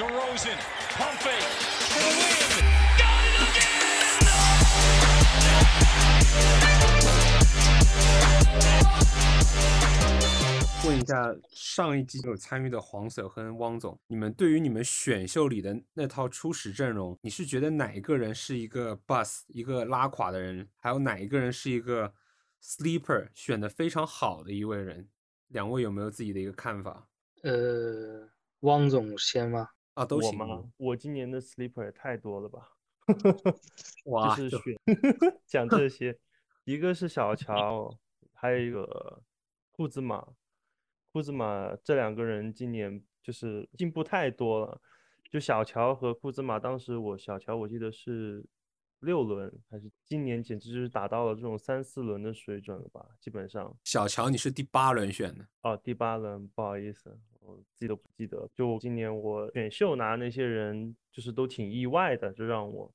DeRozan, pump fake for the win. Got it again! 问一下上一季有参与的黄 Sir 和汪总，你们对于你们选秀里的那套初始阵容，你是觉得哪一个人是一个 bus 一个拉垮的人，还有哪一个人是一个 sleeper 选的非常好的一位人？两位有没有自己的一个看法？呃，汪总先吗？啊，都行我吗？我今年的 sleeper 也太多了吧？哇，就是选讲这些，一个是小乔，还有一个库兹马。库兹马这两个人今年就是进步太多了。就小乔和库兹马，当时我小乔我记得是六轮，还是今年简直就是达到了这种三四轮的水准了吧？基本上。小乔你是第八轮选的哦，第八轮，不好意思。我自己都不记得，就今年我选秀拿那些人，就是都挺意外的，就让我。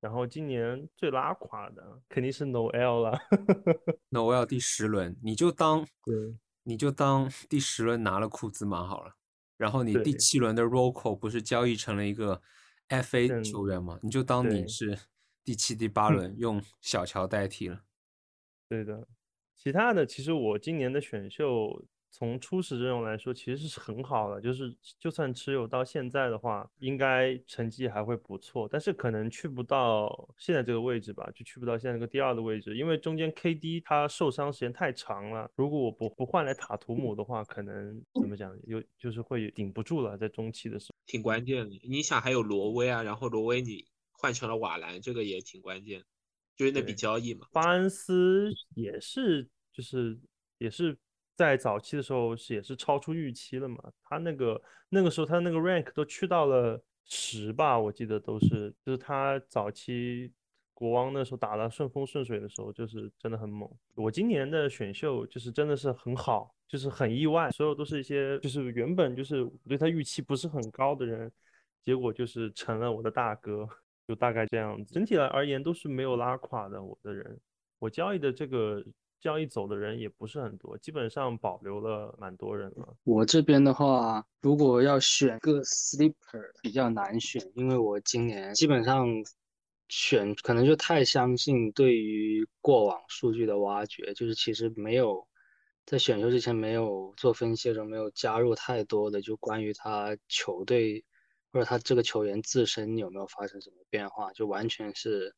然后今年最拉垮的肯定是 Noel 了，Noel 第十轮，你就当对，你就当第十轮拿了库兹马好了。然后你第七轮的 Rocco 不是交易成了一个 FA 球员吗？你就当你是第七、第八轮 用小乔代替了。对的，其他的其实我今年的选秀。从初始阵容来说，其实是很好的，就是就算持有到现在的话，应该成绩还会不错。但是可能去不到现在这个位置吧，就去不到现在这个第二的位置，因为中间 KD 他受伤时间太长了。如果我不不换来塔图姆的话，可能怎么讲，有就是会顶不住了，在中期的时候。挺关键的，你想还有罗威啊，然后罗威你换成了瓦兰，这个也挺关键，就是那笔交易嘛。巴恩斯也是，就是也是。在早期的时候是也是超出预期了嘛？他那个那个时候他那个 rank 都去到了十吧，我记得都是，就是他早期国王那时候打的顺风顺水的时候，就是真的很猛。我今年的选秀就是真的是很好，就是很意外，所有都是一些就是原本就是对他预期不是很高的人，结果就是成了我的大哥，就大概这样子。整体来而言都是没有拉垮的我的人，我交易的这个。交易走的人也不是很多，基本上保留了蛮多人了。我这边的话，如果要选个 sleeper 比较难选，因为我今年基本上选可能就太相信对于过往数据的挖掘，就是其实没有在选秀之前没有做分析的时候没有加入太多的就关于他球队或者他这个球员自身有没有发生什么变化，就完全是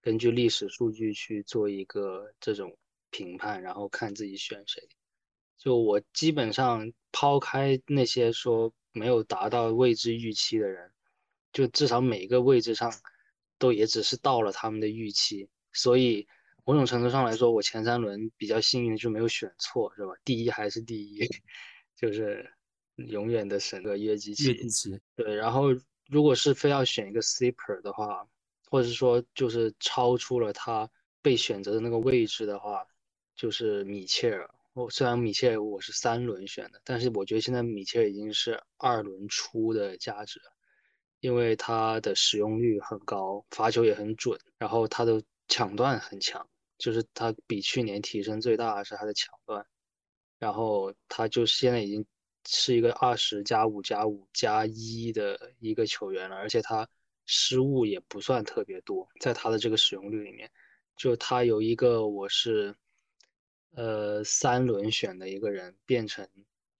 根据历史数据去做一个这种。评判，然后看自己选谁。就我基本上抛开那些说没有达到位置预期的人，就至少每个位置上都也只是到了他们的预期。所以某种程度上来说，我前三轮比较幸运的就没有选错，是吧？第一还是第一，就是永远的神个约基奇。约基奇。对，然后如果是非要选一个 sleeper 的话，或者是说就是超出了他被选择的那个位置的话。就是米切尔，我虽然米切尔我是三轮选的，但是我觉得现在米切尔已经是二轮出的价值，因为他的使用率很高，罚球也很准，然后他的抢断很强，就是他比去年提升最大的是他的抢断，然后他就现在已经是一个二十加五加五加一的一个球员了，而且他失误也不算特别多，在他的这个使用率里面，就他有一个我是。呃，三轮选的一个人变成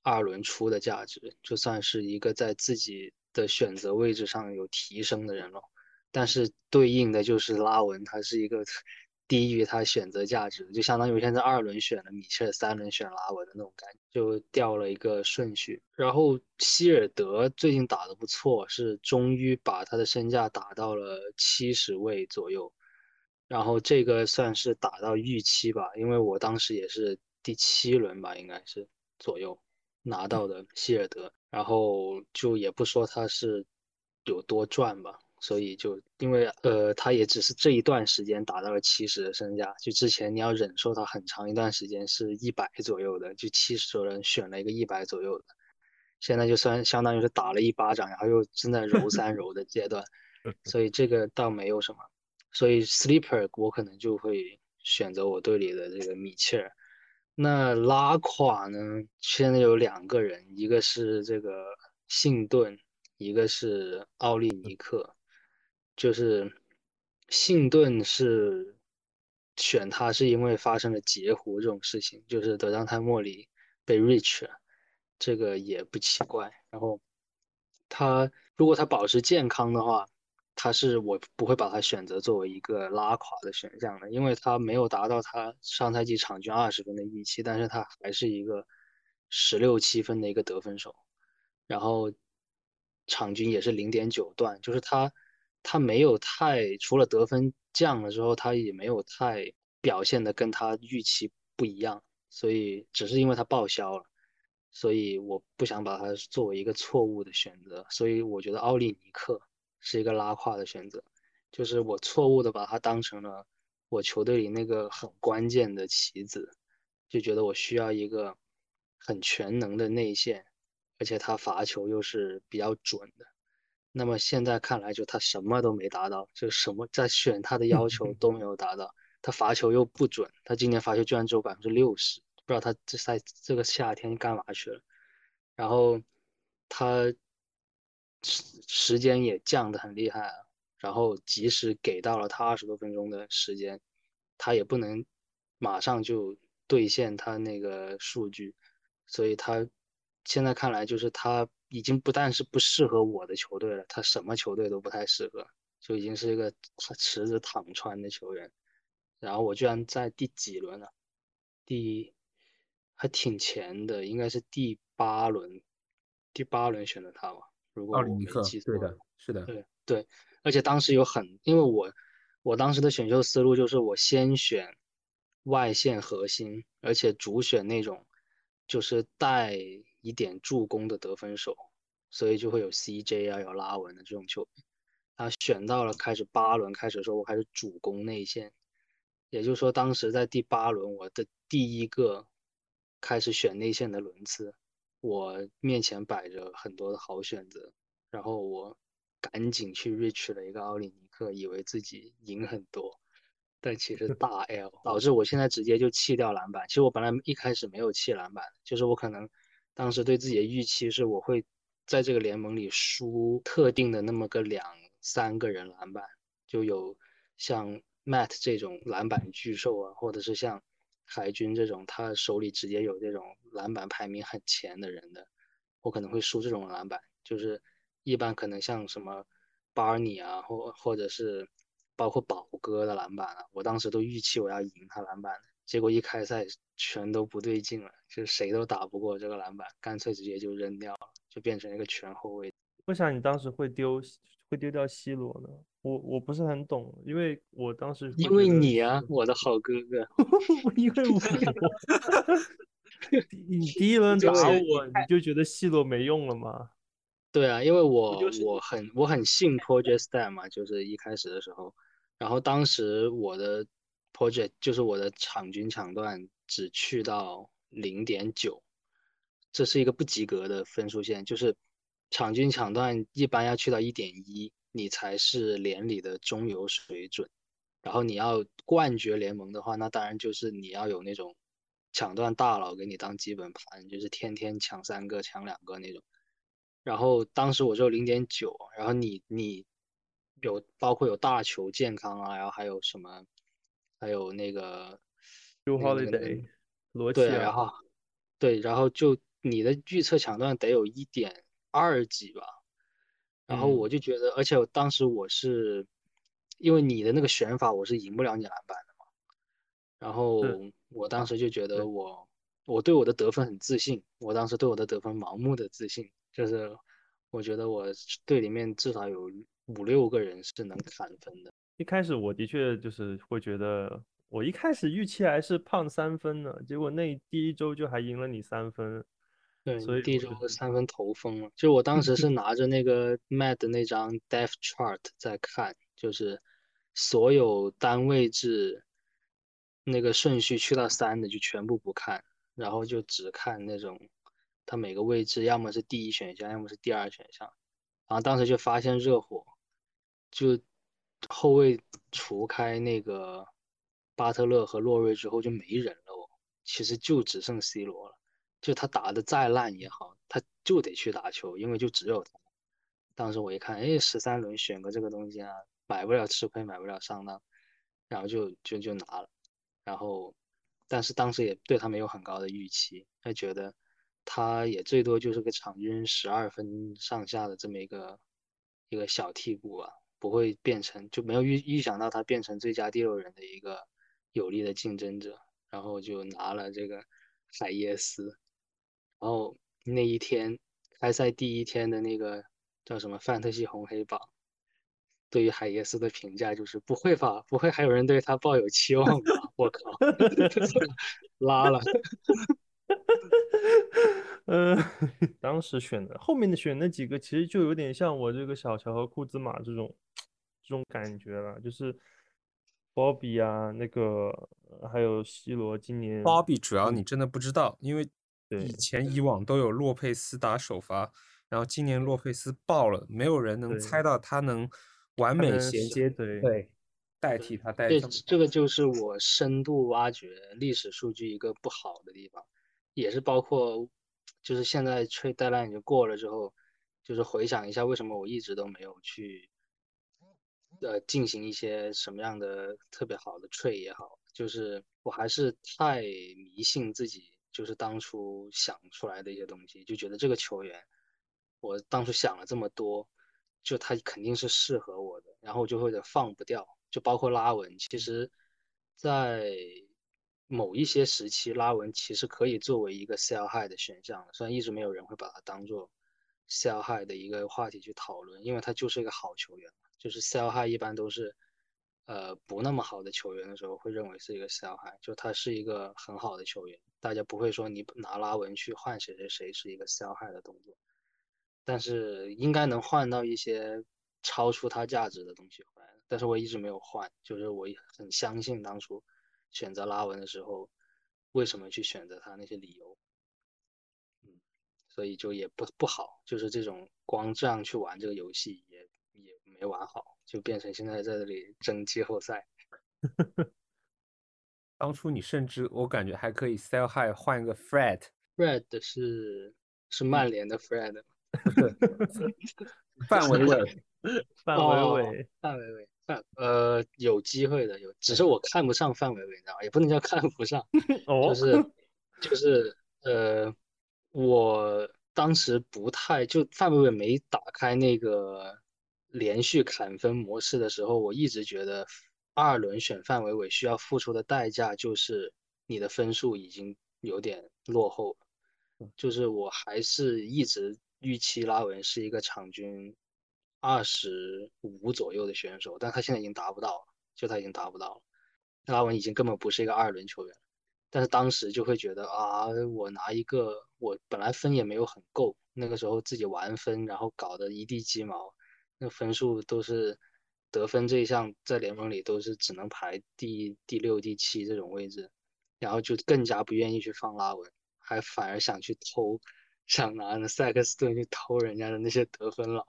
二轮出的价值，就算是一个在自己的选择位置上有提升的人了。但是对应的就是拉文，他是一个 低于他选择价值，就相当于现在二轮选了米切尔，三轮选拉文的那种感觉，就掉了一个顺序。然后希尔德最近打得不错，是终于把他的身价打到了七十位左右。然后这个算是打到预期吧，因为我当时也是第七轮吧，应该是左右拿到的希尔德，然后就也不说他是有多赚吧，所以就因为呃他也只是这一段时间达到了七十的身价，就之前你要忍受他很长一段时间是一百左右的，就七十多人选了一个一百左右的，现在就算相当于是打了一巴掌，然后又正在揉三揉的阶段，所以这个倒没有什么。所以 sleeper 我可能就会选择我队里的这个米切尔。那拉垮呢？现在有两个人，一个是这个信顿，一个是奥利尼克，就是信顿是选他是因为发生了截胡这种事情，就是德章泰莫里被 Rich，这个也不奇怪。然后他如果他保持健康的话，他是我不会把他选择作为一个拉垮的选项的，因为他没有达到他上赛季场均二十分的预期，但是他还是一个十六七分的一个得分手，然后场均也是零点九段，就是他他没有太除了得分降了之后，他也没有太表现的跟他预期不一样，所以只是因为他报销了，所以我不想把他作为一个错误的选择，所以我觉得奥利尼克。是一个拉胯的选择，就是我错误的把他当成了我球队里那个很关键的棋子，就觉得我需要一个很全能的内线，而且他罚球又是比较准的。那么现在看来，就他什么都没达到，就什么在选他的要求都没有达到。他罚球又不准，他今年罚球居然只有百分之六十，不知道他这赛这个夏天干嘛去了。然后他。时时间也降得很厉害啊，然后即使给到了他二十多分钟的时间，他也不能马上就兑现他那个数据，所以他现在看来就是他已经不但是不适合我的球队了，他什么球队都不太适合，就已经是一个池子躺穿的球员。然后我居然在第几轮了？第还挺前的，应该是第八轮，第八轮选的他吧。如果我没记错，对的，是的，对对，而且当时有很，因为我我当时的选秀思路就是我先选外线核心，而且主选那种就是带一点助攻的得分手，所以就会有 CJ 啊，有拉文的这种球员。啊，选到了开始八轮开始的时候，我开始主攻内线，也就是说，当时在第八轮我的第一个开始选内线的轮次。我面前摆着很多的好选择，然后我赶紧去 reach 了一个奥里尼克，以为自己赢很多，但其实大 L，导致我现在直接就弃掉篮板。其实我本来一开始没有弃篮板，就是我可能当时对自己的预期是我会在这个联盟里输特定的那么个两三个人篮板，就有像 Matt 这种篮板巨兽啊，或者是像。海军这种，他手里直接有这种篮板排名很前的人的，我可能会输这种篮板。就是一般可能像什么巴尔尼啊，或或者是包括宝哥的篮板啊，我当时都预期我要赢他篮板，结果一开赛全都不对劲了，就谁都打不过这个篮板，干脆直接就扔掉了，就变成一个全后卫。为啥你当时会丢会丢掉 C 罗呢？我我不是很懂，因为我当时因为你啊，我的好哥哥，因为我 你第一轮打我，你就觉得 C 罗没用了吗？对啊，因为我我很我很信 Project Star 嘛，就是一开始的时候，然后当时我的 Project 就是我的场均抢断只去到零点九，这是一个不及格的分数线，就是场均抢断一般要去到一点一。你才是联里的中游水准，然后你要冠绝联盟的话，那当然就是你要有那种抢断大佬给你当基本盘，就是天天抢三个、抢两个那种。然后当时我只有零点九，然后你你有包括有大球健康啊，然后还有什么，还有那个 Holiday 罗对，然后对，然后就你的预测抢断得有一点二级吧。然后我就觉得，而且当时我是，因为你的那个选法，我是赢不了你篮板的嘛。然后我当时就觉得，我我对我的得分很自信，我当时对我的得分盲目的自信，就是我觉得我队里面至少有五六个人是能砍分的。一开始我的确就是会觉得，我一开始预期还是胖三分呢，结果那第一周就还赢了你三分。对，所以第一周三分投疯了。就我当时是拿着那个 Mad 的那张 Depth Chart 在看，就是所有单位制那个顺序去到三的就全部不看，然后就只看那种他每个位置要么是第一选项，要么是第二选项。然后当时就发现热火就后卫除开那个巴特勒和洛瑞之后就没人了哦，其实就只剩 C 罗了。就他打的再烂也好，他就得去打球，因为就只有他。当时我一看，哎，十三轮选个这个东西啊，买不了吃亏，买不了上当，然后就就就拿了。然后，但是当时也对他没有很高的预期，他觉得他也最多就是个场均十二分上下的这么一个一个小替补啊，不会变成就没有预预想到他变成最佳第六人的一个有力的竞争者。然后就拿了这个海耶斯，然后那一天开赛第一天的那个叫什么范特西红黑榜，对于海耶斯的评价就是不会吧，不会还有人对他抱有期望吧？我靠，拉了。呃，当时选的后面的选那几个，其实就有点像我这个小乔和库兹马这种这种感觉了，就是。鲍比啊，那个还有 C 罗，今年鲍比主要你真的不知道，因为以前以往都有洛佩斯打首发，然后今年洛佩斯爆了，没有人能猜到他能完美衔接，对对，代替他代。这这个就是我深度挖掘历史数据一个不好的地方，也是包括就是现在 trade deadline 已经过了之后，就是回想一下为什么我一直都没有去。呃，进行一些什么样的特别好的 trade 也好，就是我还是太迷信自己，就是当初想出来的一些东西，就觉得这个球员，我当初想了这么多，就他肯定是适合我的，然后就会放不掉，就包括拉文，其实，在某一些时期，拉文其实可以作为一个 sell high 的选项，虽然一直没有人会把它当做 sell high 的一个话题去讨论，因为他就是一个好球员。就是 sell high 一般都是，呃，不那么好的球员的时候会认为是一个小孩就他是一个很好的球员，大家不会说你拿拉文去换谁谁谁是一个小孩的动作，但是应该能换到一些超出他价值的东西回来，但是我一直没有换，就是我很相信当初选择拉文的时候，为什么去选择他那些理由，嗯，所以就也不不好，就是这种光这样去玩这个游戏。没玩好，就变成现在在这里争季后赛。当初你甚至我感觉还可以 sell high 换一个 Fred，Fred 是是曼联的 Fred，范伟伟，范伟伟，范伟伟，范呃有机会的有，只是我看不上范伟伟，你知道吗？也不能叫看不上，就是就是呃，我当时不太就范伟伟没打开那个。连续砍分模式的时候，我一直觉得二轮选范伟伟需要付出的代价就是你的分数已经有点落后了。就是我还是一直预期拉文是一个场均二十五左右的选手，但他现在已经达不到了，就他已经达不到了。拉文已经根本不是一个二轮球员，但是当时就会觉得啊，我拿一个我本来分也没有很够，那个时候自己玩分，然后搞得一地鸡毛。那分数都是得分这一项在联盟里都是只能排第第六、第七这种位置，然后就更加不愿意去放拉文，还反而想去偷，想拿那塞克斯顿去偷人家的那些得分佬，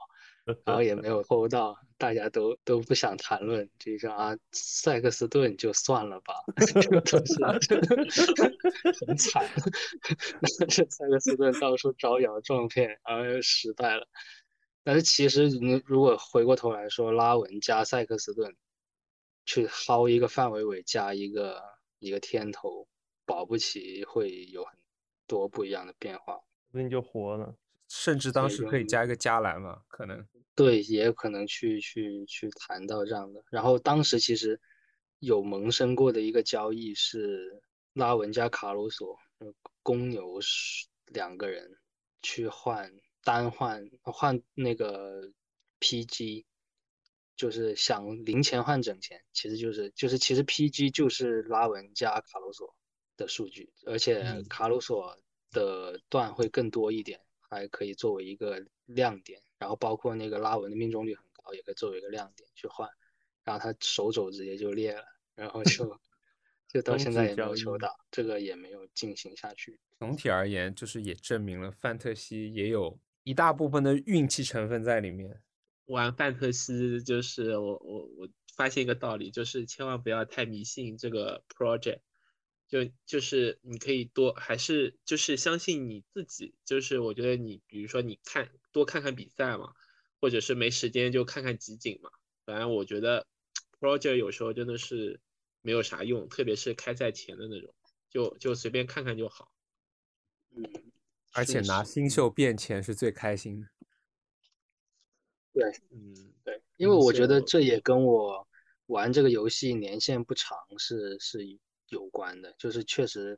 然后也没有偷到，大家都都不想谈论，就说啊塞克斯顿就算了吧，这个都是很惨，那 是塞克斯顿到处招摇撞骗，然后又失败了。但是其实你如果回过头来说，拉文加塞克斯顿去薅一个范伟伟加一个一个天头，保不齐会有很多不一样的变化，那你就活了。甚至当时可以加一个加兰嘛？可能对，也有可能去去去谈到这样的。然后当时其实有萌生过的一个交易是拉文加卡鲁索，公牛两个人去换。单换换那个 PG，就是想零钱换整钱，其实就是就是其实 PG 就是拉文加卡鲁索的数据，而且卡鲁索的段会更多一点，还可以作为一个亮点。然后包括那个拉文的命中率很高，也可以作为一个亮点去换。然后他手肘直接就裂了，然后就 就到现在也没有球打，这个也没有进行下去。总体而言，就是也证明了范特西也有。一大部分的运气成分在里面。玩范特西就是我我我发现一个道理，就是千万不要太迷信这个 project。就就是你可以多还是就是相信你自己。就是我觉得你比如说你看多看看比赛嘛，或者是没时间就看看集锦嘛。反正我觉得 project 有时候真的是没有啥用，特别是开赛前的那种，就就随便看看就好。嗯，而且拿新秀变钱是最开心的。对嗯，对，因为我觉得这也跟我玩这个游戏年限不长是是有关的，就是确实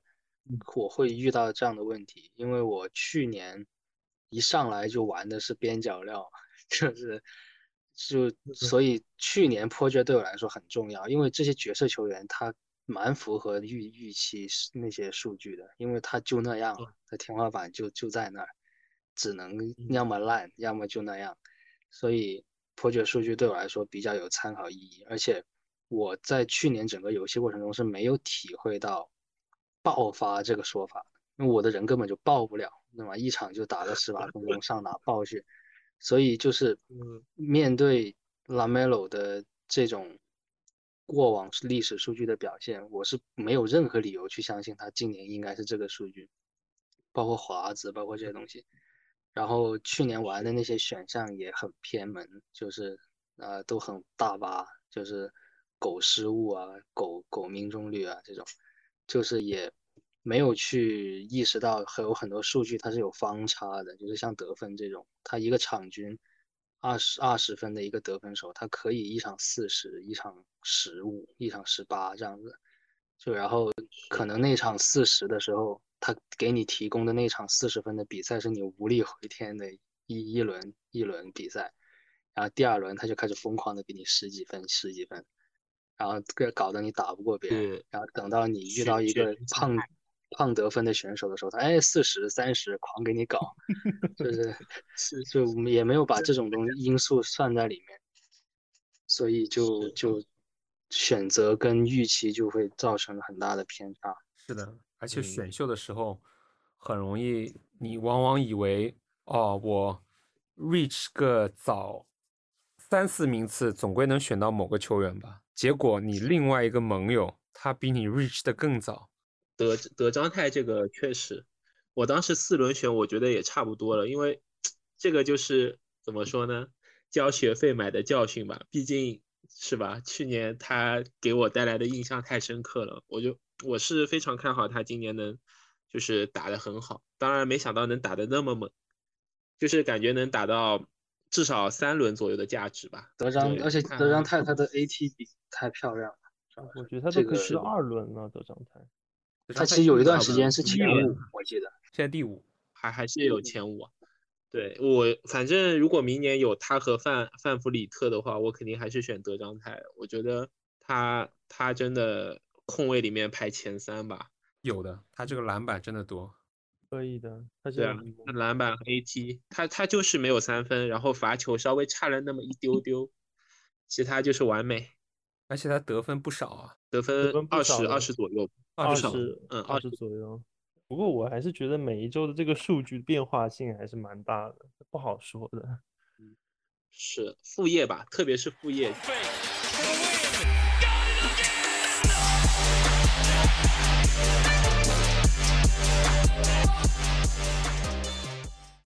我会遇到这样的问题，因为我去年一上来就玩的是边角料，就是就所以去年 project 对我来说很重要，因为这些角色球员他蛮符合预预期是那些数据的，因为他就那样了，他天花板就就在那儿，只能要么烂，要么就那样。所以 project 数据对我来说比较有参考意义，而且我在去年整个游戏过程中是没有体会到爆发这个说法，因为我的人根本就爆不了，那么一场就打了十八分钟上哪爆去，所以就是嗯。面对 Lamelo 的这种过往历史数据的表现，我是没有任何理由去相信他今年应该是这个数据，包括华子，包括这些东西。然后去年玩的那些选项也很偏门，就是呃都很大巴，就是狗失误啊、狗狗命中率啊这种，就是也没有去意识到还有很多数据它是有方差的，就是像得分这种，它一个场均二十二十分的一个得分手，他可以一场四十，一场十五，一场十八这样子，就然后可能那场四十的时候，他给你提供的那场四十分的比赛是你无力回天的一一轮一轮比赛，然后第二轮他就开始疯狂的给你十几分十几分，然后这搞得你打不过别人，然后等到你遇到一个胖胖得分的选手的时候，他哎四十三十狂给你搞，就是是就我们也没有把这种东西因素算在里面，所以就就选择跟预期就会造成很大的偏差。是的，而且嗯选秀的时候很容易，你往往以为哦，我 reach 个早三四名次，总归能选到某个球员吧。结果你另外一个盟友，他比你 reach 的更早。德德章泰这个确实，我当时四轮选，我觉得也差不多了，因为这个就是怎么说呢，交学费买的教训吧，毕竟是吧，去年他给我带来的印象太深刻了，我就我是非常看好他今年能就是打得很好，当然没想到能打得那么猛，就是感觉能打到至少三轮左右的价值吧。德章，而且德章泰他的 AT 比太漂亮了，我觉得他这个都可以去到是二轮了，德章泰。他其实有一段时间是前五五，我记得。现在第五。还还是有前五啊。对我，反正如果明年有他和范范弗里特的话，我肯定还是选德章泰。我觉得他他真的控卫里面排前三吧。有的，他这个篮板真的多。可以的，他对啊篮板和 AT，他他就是没有三分，然后罚球稍微差了那么一丢丢，其他就是完美，而且他得分不少啊。得分二十二十左右。二少十嗯二十左右。不过我还是觉得每一周的这个数据变化性还是蛮大的，不好说的。是副业吧，特别是副业.